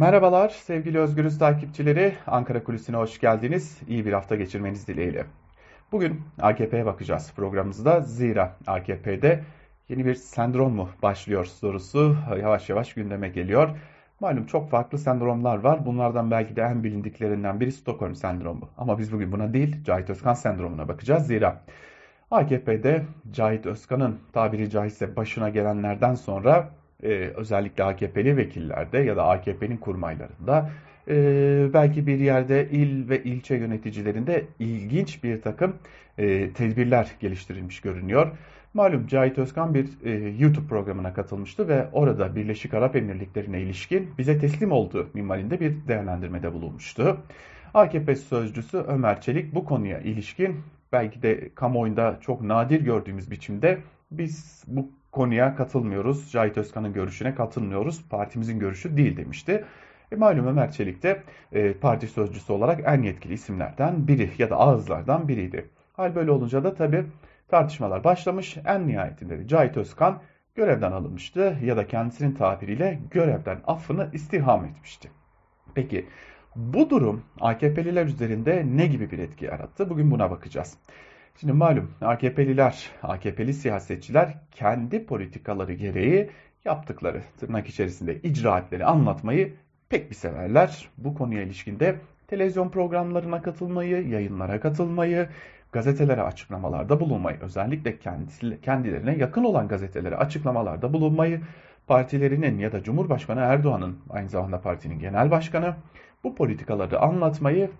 Merhabalar sevgili Özgürüz takipçileri. Ankara Kulisi'ne hoş geldiniz. İyi bir hafta geçirmeniz dileğiyle. Bugün AKP'ye bakacağız programımızda. Zira AKP'de yeni bir sendrom mu başlıyor sorusu yavaş yavaş gündeme geliyor. Malum çok farklı sendromlar var. Bunlardan belki de en bilindiklerinden biri Stockholm sendromu. Ama biz bugün buna değil Cahit Özkan sendromuna bakacağız. Zira AKP'de Cahit Özkan'ın tabiri caizse başına gelenlerden sonra e, özellikle AKP'li vekillerde ya da AKP'nin kurmaylarında e, belki bir yerde il ve ilçe yöneticilerinde ilginç bir takım e, tedbirler geliştirilmiş görünüyor. Malum Cahit Özkan bir e, YouTube programına katılmıştı ve orada Birleşik Arap Emirlikleri'ne ilişkin bize teslim olduğu minvalinde bir değerlendirmede bulunmuştu. AKP sözcüsü Ömer Çelik bu konuya ilişkin belki de kamuoyunda çok nadir gördüğümüz biçimde biz bu konuya katılmıyoruz. Cahit Özkan'ın görüşüne katılmıyoruz. Partimizin görüşü değil demişti. E, malum Ömer Çelik de e, parti sözcüsü olarak en yetkili isimlerden biri ya da ağızlardan biriydi. Hal böyle olunca da tabii tartışmalar başlamış. En nihayetinde de Cahit Özkan görevden alınmıştı ya da kendisinin tabiriyle görevden affını istiham etmişti. Peki bu durum AKP'liler üzerinde ne gibi bir etki yarattı? Bugün buna bakacağız. Şimdi malum AKP'liler, AKP'li siyasetçiler kendi politikaları gereği yaptıkları tırnak içerisinde icraatleri anlatmayı pek bir severler. Bu konuya ilişkinde televizyon programlarına katılmayı, yayınlara katılmayı, gazetelere açıklamalarda bulunmayı, özellikle kendilerine yakın olan gazetelere açıklamalarda bulunmayı, partilerinin ya da Cumhurbaşkanı Erdoğan'ın aynı zamanda partinin genel başkanı bu politikaları anlatmayı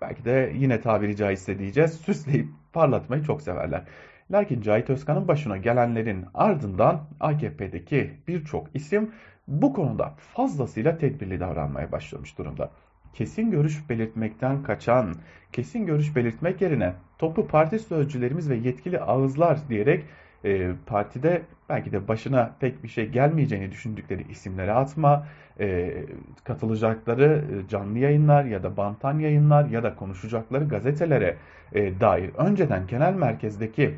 belki de yine tabiri caizse diyeceğiz süsleyip parlatmayı çok severler. Lakin Cahit Özkan'ın başına gelenlerin ardından AKP'deki birçok isim bu konuda fazlasıyla tedbirli davranmaya başlamış durumda. Kesin görüş belirtmekten kaçan, kesin görüş belirtmek yerine topu parti sözcülerimiz ve yetkili ağızlar diyerek e, partide belki de başına pek bir şey gelmeyeceğini düşündükleri isimlere atma, e, katılacakları e, canlı yayınlar ya da bantan yayınlar ya da konuşacakları gazetelere e, dair önceden genel merkezdeki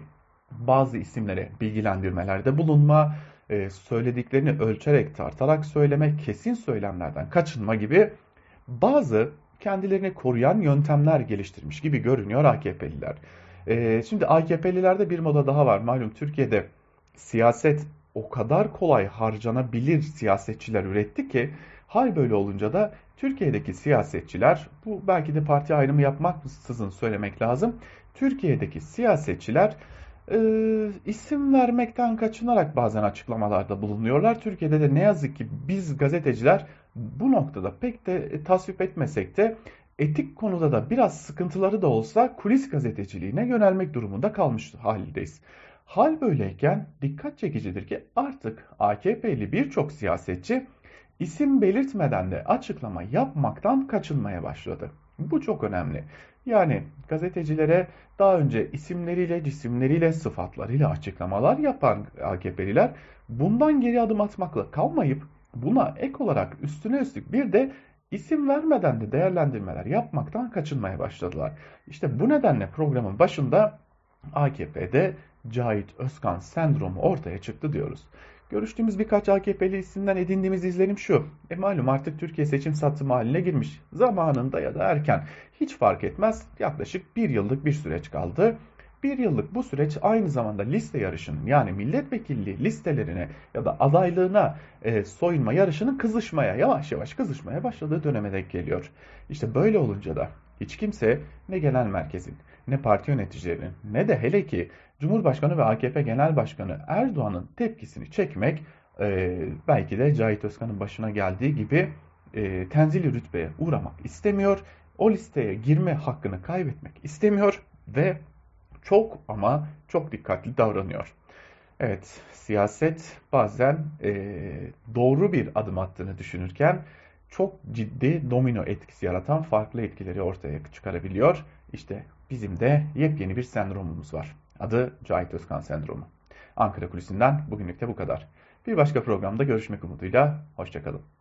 bazı isimlere bilgilendirmelerde bulunma, e, söylediklerini ölçerek tartarak söyleme, kesin söylemlerden kaçınma gibi bazı kendilerini koruyan yöntemler geliştirmiş gibi görünüyor AKP'liler. E, şimdi AKP'lilerde bir moda daha var. Malum Türkiye'de siyaset o kadar kolay harcanabilir siyasetçiler üretti ki hal böyle olunca da Türkiye'deki siyasetçiler bu belki de parti ayrımı yapmaksızın söylemek lazım. Türkiye'deki siyasetçiler e, isim vermekten kaçınarak bazen açıklamalarda bulunuyorlar. Türkiye'de de ne yazık ki biz gazeteciler bu noktada pek de tasvip etmesek de etik konuda da biraz sıkıntıları da olsa kulis gazeteciliğine yönelmek durumunda kalmış haldeyiz. Hal böyleyken dikkat çekicidir ki artık AKP'li birçok siyasetçi isim belirtmeden de açıklama yapmaktan kaçınmaya başladı. Bu çok önemli. Yani gazetecilere daha önce isimleriyle, cisimleriyle, sıfatlarıyla açıklamalar yapan AKP'liler bundan geri adım atmakla kalmayıp buna ek olarak üstüne üstlük bir de isim vermeden de değerlendirmeler yapmaktan kaçınmaya başladılar. İşte bu nedenle programın başında AKP'de Cahit Özkan sendromu ortaya çıktı diyoruz. Görüştüğümüz birkaç AKP'li isimden edindiğimiz izlenim şu. E malum artık Türkiye seçim satımı haline girmiş. Zamanında ya da erken hiç fark etmez yaklaşık bir yıllık bir süreç kaldı. Bir yıllık bu süreç aynı zamanda liste yarışının yani milletvekilliği listelerine ya da adaylığına e, soyunma yarışının kızışmaya yavaş yavaş kızışmaya başladığı döneme denk geliyor. İşte böyle olunca da hiç kimse ne genel merkezin ne parti yöneticilerinin ne de hele ki Cumhurbaşkanı ve AKP Genel Başkanı Erdoğan'ın tepkisini çekmek e, belki de Cahit Özkan'ın başına geldiği gibi e, tenzili rütbeye uğramak istemiyor. O listeye girme hakkını kaybetmek istemiyor ve çok ama çok dikkatli davranıyor. Evet, siyaset bazen e, doğru bir adım attığını düşünürken çok ciddi domino etkisi yaratan farklı etkileri ortaya çıkarabiliyor. İşte bizim de yepyeni bir sendromumuz var. Adı Cahit Özkan sendromu. Ankara Kulisi'nden bugünlük de bu kadar. Bir başka programda görüşmek umuduyla, hoşçakalın.